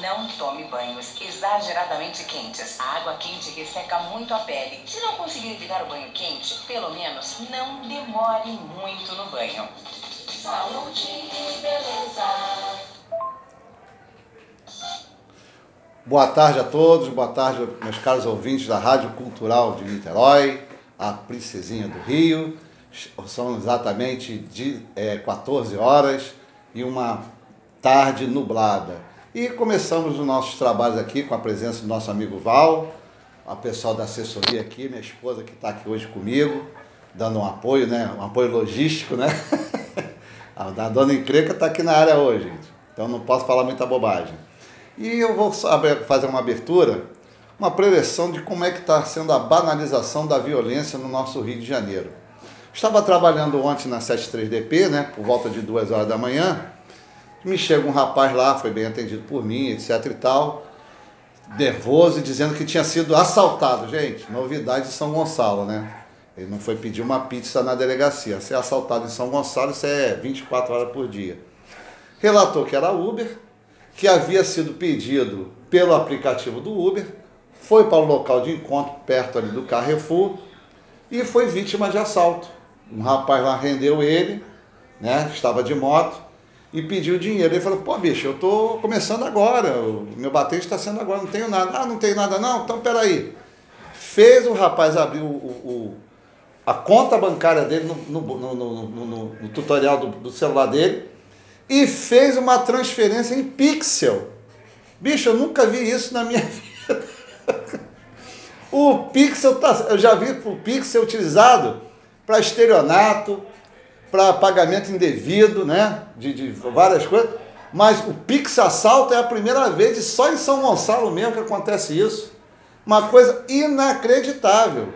Não tome banhos exageradamente quentes. A água quente resseca muito a pele. Se não conseguir evitar o banho quente, pelo menos não demore muito no banho. Saúde e beleza. Boa tarde a todos, boa tarde, meus caros ouvintes da Rádio Cultural de Niterói, a Princesinha do Rio. São exatamente de, é, 14 horas e uma tarde nublada. E começamos os nossos trabalhos aqui com a presença do nosso amigo Val, a pessoal da assessoria aqui, minha esposa que está aqui hoje comigo, dando um apoio, né? Um apoio logístico, né? a dona Encreca está aqui na área hoje, gente. Então não posso falar muita bobagem. E eu vou fazer uma abertura, uma prevenção de como é que está sendo a banalização da violência no nosso Rio de Janeiro. Estava trabalhando ontem na 73DP, né, por volta de duas horas da manhã, me chega um rapaz lá, foi bem atendido por mim, etc e tal, nervoso dizendo que tinha sido assaltado. Gente, novidade de São Gonçalo, né? Ele não foi pedir uma pizza na delegacia. Ser assaltado em São Gonçalo, isso é 24 horas por dia. Relatou que era Uber, que havia sido pedido pelo aplicativo do Uber, foi para o local de encontro perto ali do Carrefour e foi vítima de assalto. Um rapaz lá rendeu ele, né? Estava de moto e pediu dinheiro. Ele falou, pô, bicho, eu tô começando agora, o meu batente está sendo agora, não tenho nada. Ah, não tenho nada não? Então peraí. Fez o rapaz abrir o, o, a conta bancária dele no, no, no, no tutorial do, do, celular dele e fez uma transferência em pixel. Bicho, eu nunca vi isso na minha vida. o pixel, tá, eu já vi o pixel utilizado para estelionato, para pagamento indevido, né? De, de várias coisas. Mas o Pix Assalto é a primeira vez, e só em São Gonçalo mesmo que acontece isso. Uma coisa inacreditável.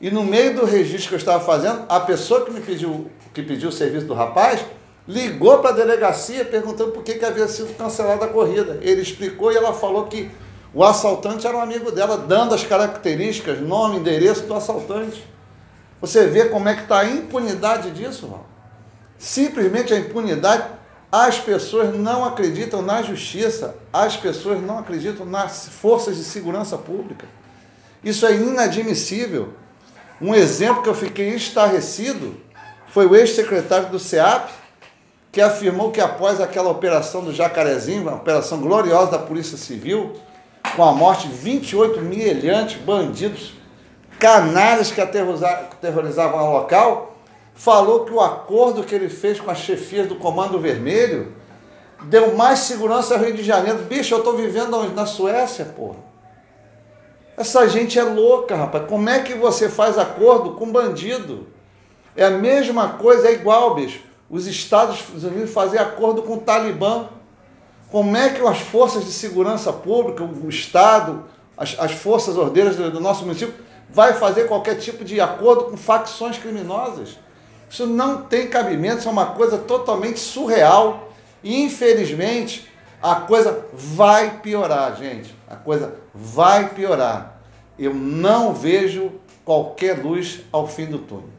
E no meio do registro que eu estava fazendo, a pessoa que me pediu, que pediu o serviço do rapaz, ligou para a delegacia perguntando por que, que havia sido cancelada a corrida. Ele explicou e ela falou que o assaltante era um amigo dela, dando as características, nome, endereço do assaltante. Você vê como é que está a impunidade disso, Val? Simplesmente a impunidade. As pessoas não acreditam na justiça, as pessoas não acreditam nas forças de segurança pública. Isso é inadmissível. Um exemplo que eu fiquei estarrecido foi o ex-secretário do SEAP, que afirmou que após aquela operação do Jacarezinho, uma operação gloriosa da Polícia Civil, com a morte de 28 milhantes bandidos canalhas que aterrorizavam o local, falou que o acordo que ele fez com as chefias do Comando Vermelho deu mais segurança ao Rio de Janeiro. Bicho, eu estou vivendo na Suécia, porra. Essa gente é louca, rapaz. Como é que você faz acordo com bandido? É a mesma coisa, é igual, bicho. Os Estados Unidos fazem acordo com o Talibã. Como é que as forças de segurança pública, o Estado, as, as forças ordeiras do nosso município vai fazer qualquer tipo de acordo com facções criminosas. Isso não tem cabimento, isso é uma coisa totalmente surreal. E infelizmente a coisa vai piorar, gente. A coisa vai piorar. Eu não vejo qualquer luz ao fim do túnel.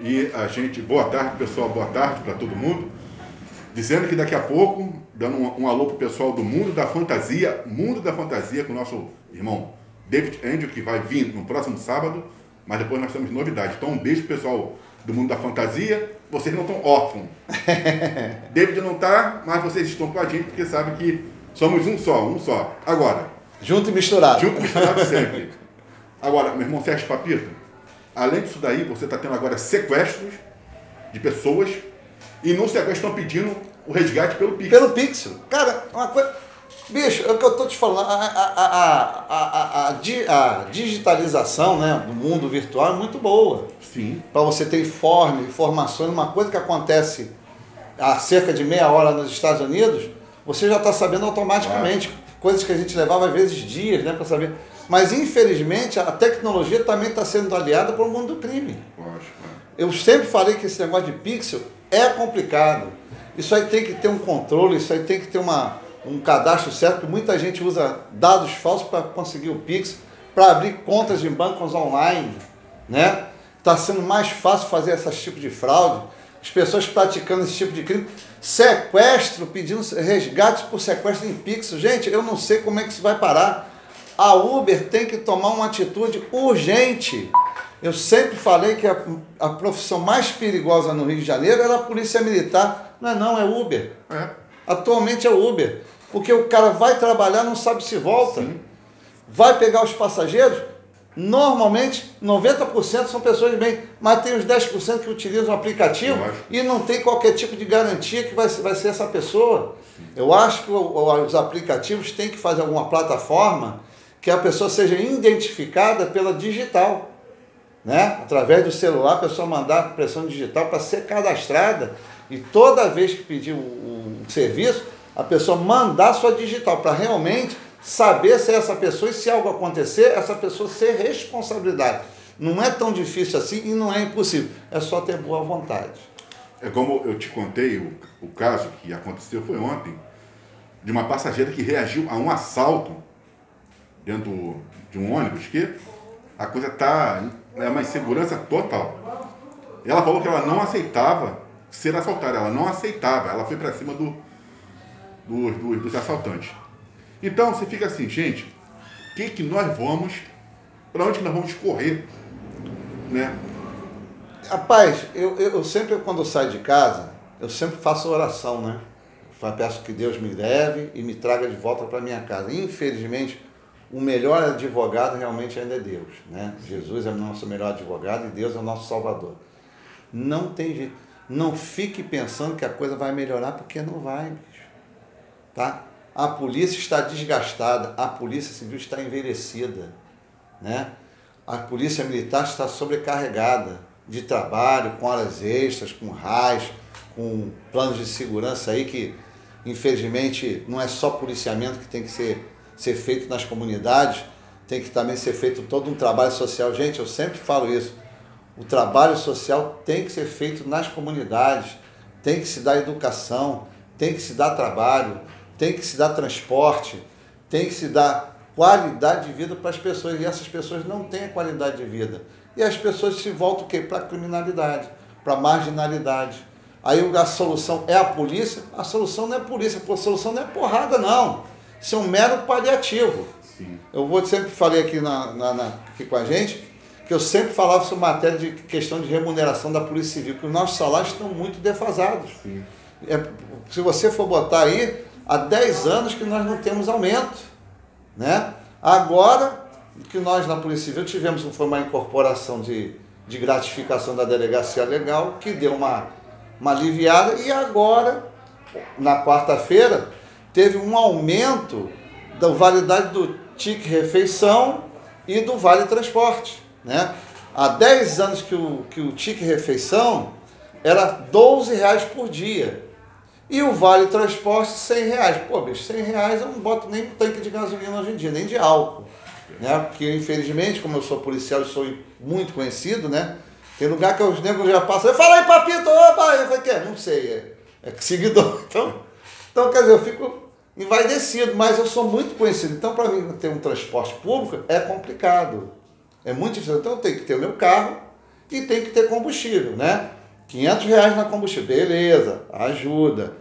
E a gente, boa tarde pessoal, boa tarde para todo mundo. Dizendo que daqui a pouco, dando um, um alô pro pessoal do Mundo da Fantasia, Mundo da Fantasia, com o nosso irmão David Angel, que vai vir no próximo sábado, mas depois nós temos novidade. Então, um beijo pessoal do mundo da fantasia. Vocês não estão órfãos. David não está, mas vocês estão com a gente porque sabem que somos um só, um só. Agora. Junto e misturado. Junto e misturado sempre. Agora, meu irmão Sérgio Papito, além disso daí, você está tendo agora sequestros de pessoas e no sequestro estão pedindo o resgate pelo Pixel. Pelo Pixel. Cara, uma coisa. Bicho, é o que eu estou te falando, a, a, a, a, digitalização né, do mundo virtual é muito boa. Sim. Para você ter informe, informações, uma coisa que acontece há cerca de meia hora nos Estados Unidos, você já está sabendo automaticamente. Claro. Coisas que a gente levava às vezes dias né, para saber. Mas infelizmente a tecnologia também está sendo aliada para o mundo do crime. Lógico. Eu sempre falei que esse negócio de pixel é complicado. Isso aí tem que ter um controle, isso aí tem que ter uma um cadastro certo, que muita gente usa dados falsos para conseguir o Pix, para abrir contas de bancos online, né? Está sendo mais fácil fazer esse tipo de fraude. as pessoas praticando esse tipo de crime. Sequestro, pedindo resgate por sequestro em Pix. Gente, eu não sei como é que isso vai parar. A Uber tem que tomar uma atitude urgente. Eu sempre falei que a, a profissão mais perigosa no Rio de Janeiro era a polícia militar. Não é não, é Uber. É. Atualmente é Uber. Porque o cara vai trabalhar, não sabe se volta. Sim. Vai pegar os passageiros, Normalmente, 90% são pessoas de bem, mas tem os 10% que utilizam o aplicativo e não tem qualquer tipo de garantia que vai, vai ser essa pessoa. Eu acho que os aplicativos têm que fazer alguma plataforma que a pessoa seja identificada pela digital. Né? Através do celular, a pessoa mandar pressão digital para ser cadastrada e toda vez que pedir o serviço, a pessoa mandar sua digital para realmente saber se é essa pessoa e se algo acontecer, essa pessoa ser responsabilidade. Não é tão difícil assim e não é impossível. É só ter boa vontade. É como eu te contei, o, o caso que aconteceu foi ontem, de uma passageira que reagiu a um assalto dentro de um ônibus, que a coisa está é uma insegurança total. Ela falou que ela não aceitava ser assaltada, ela não aceitava, ela foi para cima do, do, do, dos assaltantes. Então você fica assim, gente, o que, que nós vamos, para onde nós vamos correr? Né? Rapaz, eu, eu sempre, quando eu saio de casa, eu sempre faço oração, né? Peço que Deus me leve e me traga de volta para minha casa. Infelizmente, o melhor advogado realmente ainda é Deus, né? Jesus é o nosso melhor advogado e Deus é o nosso salvador. Não tem jeito. Não fique pensando que a coisa vai melhorar, porque não vai, bicho. Tá? a polícia está desgastada, a polícia civil está envelhecida, né? A polícia militar está sobrecarregada de trabalho, com horas extras, com raios, com planos de segurança aí que, infelizmente, não é só policiamento que tem que ser, ser feito nas comunidades, tem que também ser feito todo um trabalho social. Gente, eu sempre falo isso. O trabalho social tem que ser feito nas comunidades, tem que se dar educação, tem que se dar trabalho, tem que se dar transporte, tem que se dar qualidade de vida para as pessoas. E essas pessoas não têm a qualidade de vida. E as pessoas se voltam o quê? Para a criminalidade, para a marginalidade. Aí a solução é a polícia? A solução não é a polícia, a solução não é porrada, não. Isso é um mero paliativo. Sim. Eu vou sempre falei aqui, na, na, na, aqui com a gente que eu sempre falava sobre matéria de questão de remuneração da Polícia Civil, que os nossos salários estão muito defasados. É, se você for botar aí, há 10 anos que nós não temos aumento. Né? Agora que nós na Polícia Civil tivemos foi uma incorporação de, de gratificação da delegacia legal, que deu uma, uma aliviada, e agora, na quarta-feira, teve um aumento da validade do TIC refeição e do vale transporte. Né? Há 10 anos que o, que o TIC refeição era 12 reais por dia. E o vale transporte, 100 reais. Pô, bicho, 100 reais eu não boto nem um tanque de gasolina hoje em dia, nem de álcool. Né? Porque, infelizmente, como eu sou policial e sou muito conhecido, né? Tem lugar que os negros já passam. Fala aí, papito, opa! Eu falei, que Não sei, é, é seguidor. Então, então, quer dizer, eu fico envaidecido, mas eu sou muito conhecido. Então, para mim ter um transporte público é complicado. É muito difícil. Então, tenho que ter o meu carro e tem que ter combustível, né? 500 reais na combustível, beleza, ajuda.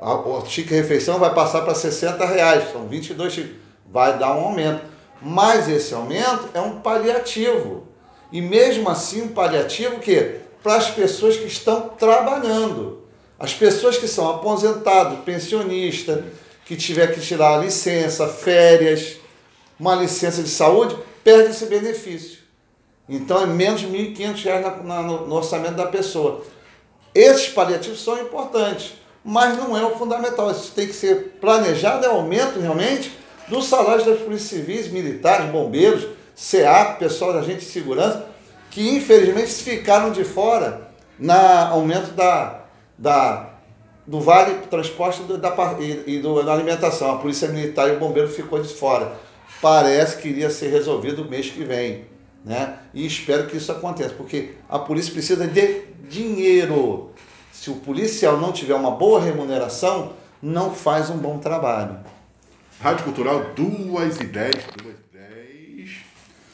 O chique refeição vai passar para 60 reais, são 22 chiques, vai dar um aumento. Mas esse aumento é um paliativo. E mesmo assim, um paliativo que para as pessoas que estão trabalhando. As pessoas que são aposentados, pensionistas, que tiver que tirar licença, férias, uma licença de saúde, perde esse benefício. Então é menos de R$ 1.500 no, no orçamento da pessoa. Esses paliativos são importantes, mas não é o fundamental. Isso tem que ser planejado, é aumento realmente dos salários das polícias civis, militares, bombeiros, SEAC, pessoal da agente de segurança, que infelizmente ficaram de fora na aumento da, da, do vale transporte do, da, e, e do, da alimentação. A polícia militar e o bombeiro ficou de fora. Parece que iria ser resolvido o mês que vem. Né? E espero que isso aconteça, porque a polícia precisa de dinheiro. Se o policial não tiver uma boa remuneração, não faz um bom trabalho. Rádio Cultural, duas ideias. Duas...